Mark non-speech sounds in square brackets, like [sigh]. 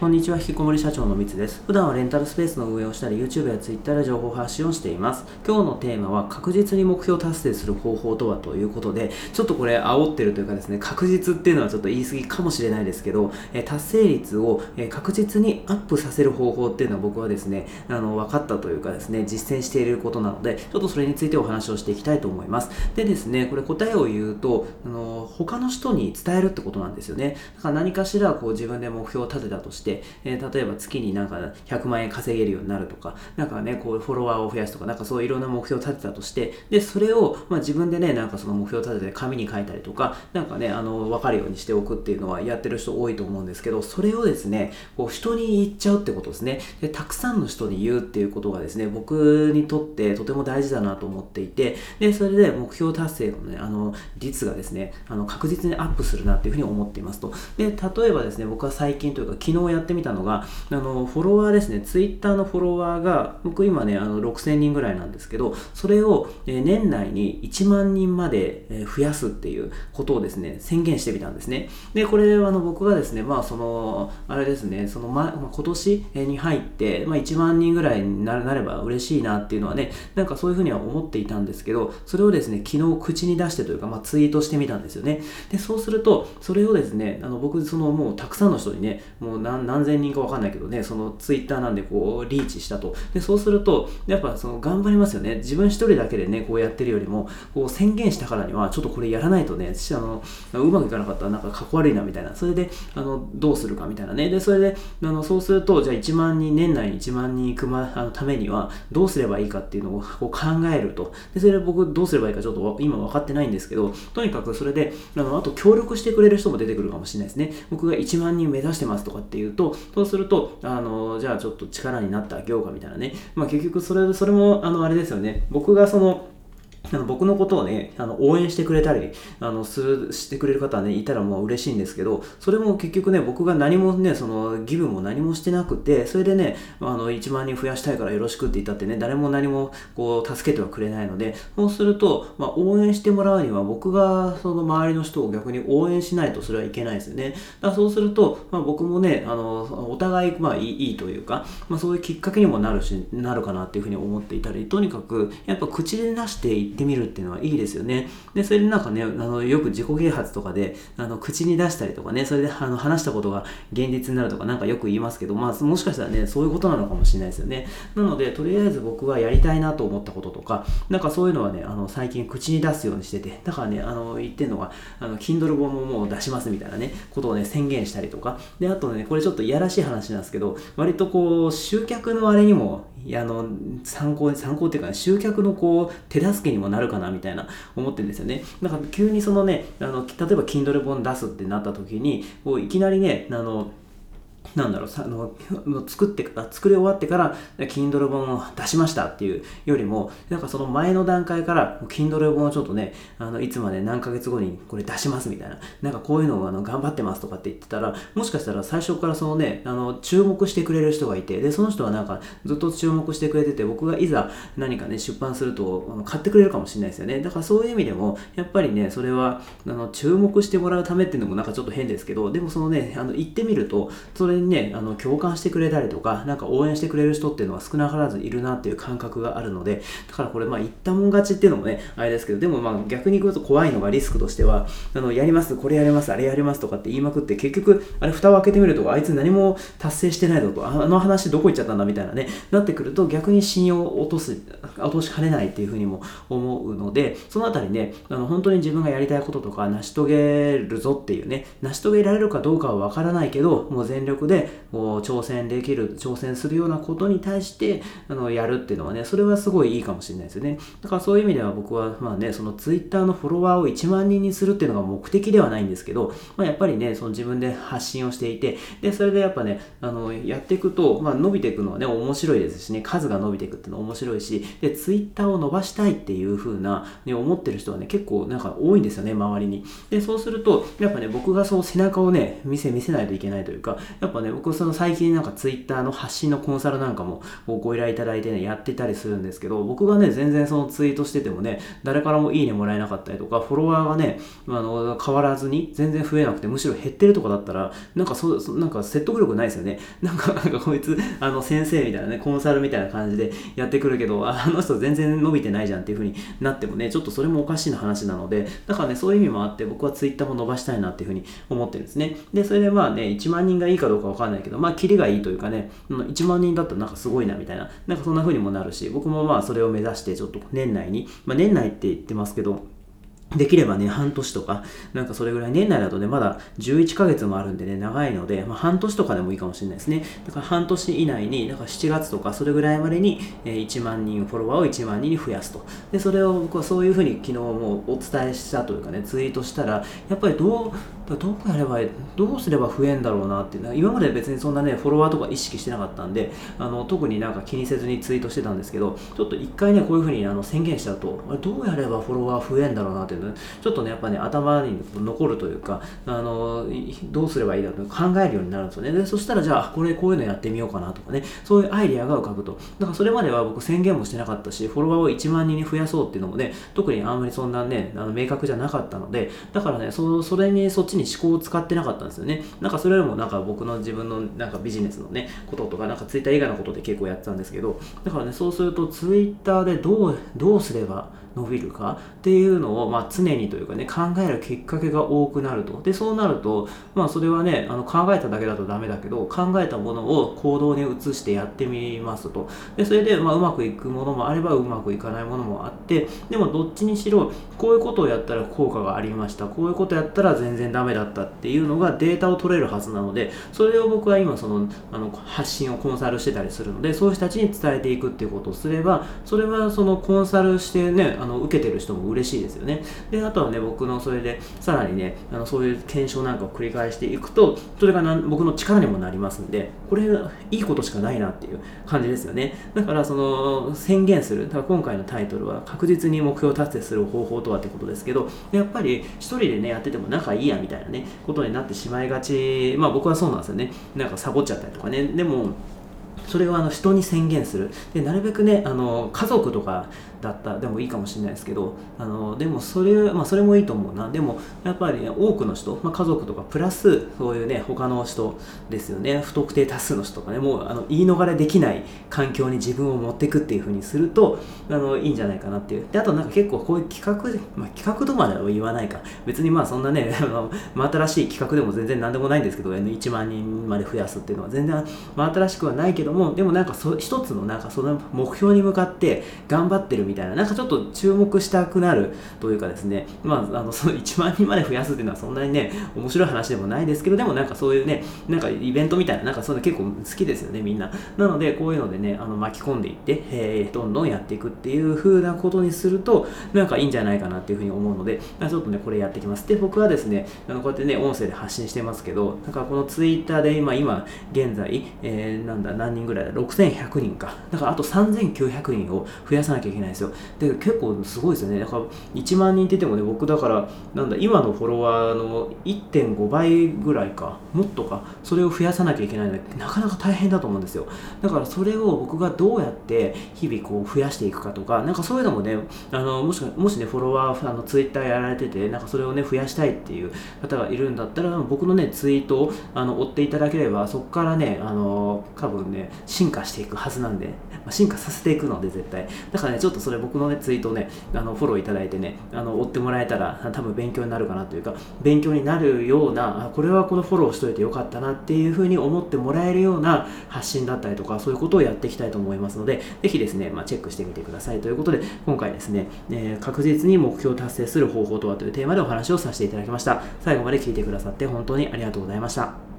こんにちは、引きこもり社長のみつです。普段はレンタルスペースの運営をしたり、YouTube や Twitter で情報発信をしています。今日のテーマは、確実に目標達成する方法とはということで、ちょっとこれ煽ってるというかですね、確実っていうのはちょっと言い過ぎかもしれないですけど、え達成率を、え確実にアップさせる方法っていうのは僕はですね、あの、分かったというかですね、実践していることなので、ちょっとそれについてお話をしていきたいと思います。でですね、これ答えを言うと、あの、他の人に伝えるってことなんですよね。だから何かしらこう自分で目標を立てたとして、えー、例えば月になんか100万円稼げるようになるとか、なんかね、こうフォロワーを増やすとか、なんかそういろんな目標を立てたとして、で、それを、まあ、自分でね、なんかその目標を立てて紙に書いたりとか、なんかね、あの、わかるようにしておくっていうのはやってる人多いと思うんですけど、それをですね、こう人に言っちゃうってことですね。で、たくさんの人に言うっていうことがですね、僕にとってとても大事だなと思っていて、で、それで目標達成のね、あの、率がですね、あの、確実にアップするなっていうふうに思っていますと。で、例えばですね、僕は最近というか昨日やってみたのが、あの、フォロワーですね、ツイッターのフォロワーが、僕今ね、あの6000人ぐらいなんですけど、それを年内に1万人まで増やすっていうことをですね、宣言してみたんですね。で、これはあの僕がですね、まあその、あれですね、その、ま、今年に入って、まあ、1万人ぐらいになれば嬉しいなっていうのはね、なんかそういうふうには思っていたんですけど、それをですね、昨日口に出してというか、まあ、ツイートしてみたんですよね。で、そうすると、それをですね、あの僕、そのもうたくさんの人にね、もう何何千人かわかんないけどね、そのツイッターなんでこうリーチしたと。でそうするとやっぱその頑張りますよね。自分一人だけでねこうやってるよりもこう宣言したからにはちょっとこれやらないとねあのうまくいかなかった。らなんかかっこ悪いなみたいな。それであのどうするかみたいなね。でそれであのそうするとじゃあ1万人年内に1万人行く、ま、あのためにはどうすればいいかっていうのをこう考えると。でそれで僕どうすればいいかちょっと今分かってないんですけどとにかくそれであのあと協力してくれる人も出てくるかもしれないですね。僕が1万人目指してますとかっていうととそうするとあのじゃあちょっと力になってあげようかみたいなね。まあ結局それ、それも、あの、あれですよね。僕がその、あの僕のことをね、あの応援してくれたり、あのするしてくれる方はね、いたらもう嬉しいんですけど、それも結局ね、僕が何もね、そのギブも何もしてなくて、それでね、あの1万人増やしたいからよろしくって言ったってね、誰も何もこう助けてはくれないので、そうすると、まあ、応援してもらうには僕がその周りの人を逆に応援しないとそれはいけないですよね。だからそうすると、まあ、僕もね、あのお互いまあいいいいというか、まあ、そういうきっかけにもなるし、なるかなっていうふうに思っていたり、とにかくやっぱ口で出していってってみるっていうのはいいですよね。で、それでなんかね、あのよく自己啓発とかで、あの口に出したりとかね、それであの話したことが現実になるとかなんかよく言いますけど、まあもしかしたらね、そういうことなのかもしれないですよね。なので、とりあえず僕はやりたいなと思ったこととか、なんかそういうのはね、あの最近口に出すようにしてて、だからね、あの言ってるのが、あの Kindle 本ももう出しますみたいなね、ことをね、宣言したりとか、で、あとね、これちょっといやらしい話なんですけど、割とこう、集客のあれにもあの参考参考っていうか、集客のこう手助けにもなるかなみたいな思ってるんですよね。だから急にそのねあの例えば Kindle 本出すってなった時にこういきなりねあのなんだろう、あの作って作り終わってから Kindle 本を出しましたっていうよりも、なんかその前の段階から Kindle 本をちょっとね、あのいつまで何ヶ月後にこれ出しますみたいな、なんかこういうのをあの頑張ってますとかって言ってたら、もしかしたら最初からそのね、あの注目してくれる人がいて、で、その人はなんかずっと注目してくれてて、僕がいざ何かね、出版するとあの買ってくれるかもしれないですよね。だからそういう意味でも、やっぱりね、それはあの注目してもらうためっていうのもなんかちょっと変ですけど、でもそのね、あの言ってみると、それにね、あの共感してくれたりとか、なんか応援してくれる人っていうのは少なからずいるなっていう感覚があるので、だからこれまあ言ったもん勝ちっていうのもね、あれですけど、でもまあ逆に言うと怖いのがリスクとしては、あの、やります、これやります、あれやりますとかって言いまくって、結局、あれ蓋を開けてみると、あいつ何も達成してないぞと、あの話どこ行っちゃったんだみたいなね、なってくると逆に信用を落とす、落としかねないっていうふうにも思うので、そのあたりね、あの本当に自分がやりたいこととか成し遂げるぞっていうね、成し遂げられるかどうかはわからないけど、もう全力ででこう挑戦できる、挑戦するようなことに対してあのやるっていうのはね、それはすごいいいかもしれないですよね。だからそういう意味では僕はまあね、その Twitter のフォロワーを1万人にするっていうのが目的ではないんですけど、まあ、やっぱりね、その自分で発信をしていて、で、それでやっぱね、あのやっていくと、まあ、伸びていくのはね、面白いですしね、数が伸びていくっていうのは面白いし、で、Twitter を伸ばしたいっていう風な、ね、思ってる人はね、結構なんか多いんですよね、周りに。で、そうすると、やっぱね、僕がその背中をね、見せ見せないといけないというか、やっぱぱね、僕その最近なんか Twitter の発信のコンサルなんかもご依頼いただいてね、やってたりするんですけど、僕がね、全然そのツイートしててもね、誰からもいいねもらえなかったりとか、フォロワーがね、あの、変わらずに全然増えなくて、むしろ減ってるとかだったら、なんかそ、そなんか説得力ないですよね。なんか、なんかこいつ、あの、先生みたいなね、コンサルみたいな感じでやってくるけど、あの人全然伸びてないじゃんっていう風になってもね、ちょっとそれもおかしいな話なので、だからね、そういう意味もあって、僕は Twitter も伸ばしたいなっていう風に思ってるんですね。で、それでまあね、1万人がいいかどうかわかんないけど、まあ、キリがいいというかね、1万人だったらなんかすごいなみたいな、なんかそんな風にもなるし、僕もまあそれを目指して、ちょっと年内に、まあ、年内って言ってますけど、できればね、半年とか、なんかそれぐらい、年内だとね、まだ11ヶ月もあるんでね、長いので、まあ、半年とかでもいいかもしれないですね。だから半年以内に、だか7月とか、それぐらいまでに、えー、1万人、フォロワーを1万人に増やすと。で、それを僕はそういうふうに昨日もお伝えしたというかね、ツイートしたら、やっぱりどう、どうやれば、どうすれば増えんだろうなっていうのは、今まで別にそんなね、フォロワーとか意識してなかったんで、あの特になんか気にせずにツイートしてたんですけど、ちょっと一回ね、こういうふうにあの宣言しちゃうと、どうやればフォロワー増えんだろうなっていうのちょっとねやっ、ぱね頭に残るというかあのどうすればいいだと考えるようになるんですよね。でそしたらじゃあこれこういうのやってみようかなとかねそういうアイディアが浮かぶと。だからそれまでは僕宣言もしてなかったしフォロワーを1万人に増やそうっていうのもね特にあんまりそんなねあの明確じゃなかったのでだからねそそれにそっちに思考を使ってなかったんですよね。なんかそれよりもなんか僕の自分のなんかビジネスのねこととかなんかツイッター以外のことで結構やってたんですけどだからねそうするとツイッターでどうどうすれば伸びるかっていうのを、まあ、常にというかね考えるきっかけが多くなると。でそうなると、まあ、それはねあの考えただけだとダメだけど考えたものを行動に移してやってみますと。でそれで、まあ、うまくいくものもあればうまくいかないものもあってでもどっちにしろこういうことをやったら効果がありました。こういうことやったら全然ダメだったっていうのがデータを取れるはずなのでそれを僕は今そのあの発信をコンサルしてたりするのでそういう人たちに伝えていくっていうことをすればそれはそのコンサルしてねあの受けてる人も嬉しいですよね。であとはね僕のそれでさらにねあのそういう検証なんかを繰り返していくとそれがな僕の力にもなりますんでこれいいことしかないなっていう感じですよね。だからその宣言するだから今回のタイトルは確実に目標達成する方法とはってことですけどやっぱり一人でねやってても仲いいやみたいなねことになってしまいがち。まあ僕はそうなんですよね。なんかサボっちゃったりとかね。でもそれをあの人に宣言する。でなるべくねあの家族とかだった。でもいいかもしれないですけどあのでもそれ,、まあ、それもいいと思うな。でもやっぱり、ね、多くの人、まあ、家族とかプラスそういうね他の人ですよね。不特定多数の人とかね。もうあの言い逃れできない環境に自分を持っていくっていうふうにするとあのいいんじゃないかなっていう。であとなんか結構こういう企画、まあ、企画とまでは言わないか。別にまあそんなね [laughs] 真新しい企画でも全然何でもないんですけど1万人まで増やすっていうのは。全然真新しくはないけどもでもなんかそ一つのなんかその目標に向かって頑張ってるみたいななんかちょっと注目したくなるというかですね。まああの [laughs] その1万人まで増やすっていうのはそんなにね面白い話でもないですけどでもなんかそういうねなんかイベントみたいななんかそういうの結構好きですよねみんな。なのでこういうのでねあの巻き込んでいって、えー、どんどんやっていくっていう風なことにするとなんかいいんじゃないかなっていうふうに思うのでちょっとねこれやっていきます。で僕はですねあのこうやってね音声で発信してますけどなんかこのツイッターで今今現在、えー、なんだ何人ぐらいだ？6100人か。だからあと3900人を増やさなきゃいけないですよ。で結構すごいですよね。だから1万人っててもね僕だからなんだ今のフォロワーの1.5倍ぐらいかもっとかそれを増やさなきゃいけないのでなかなか大変だと思うんですよ。だからそれを僕がどうやって日々こう増やしていくかとかなんかそういうのもねあのもしもしねフォロワーあのツイッターやられててなんかそれをね増やしたいっていう方がいるんだったら僕のねツイートをあの追っていただければそこからねあの多分ね進化していくはずなんで、まあ、進化させていくので絶対。だからねちょっとそれ僕のねツイートをねあのフォローいただいてねあの追ってもらえたら多分勉強になるかなというか勉強になるようなあこれはこのフォローしといてよかったなっていうふうに思ってもらえるような発信だったりとかそういうことをやっていきたいと思いますのでぜひですね、まあ、チェックしてみてください。ということで今回ですね、えー、確実に目標を達成する方法とはというテーマでお話をさせていただきました。最後まで聞いてくださって本当にありがとうございました。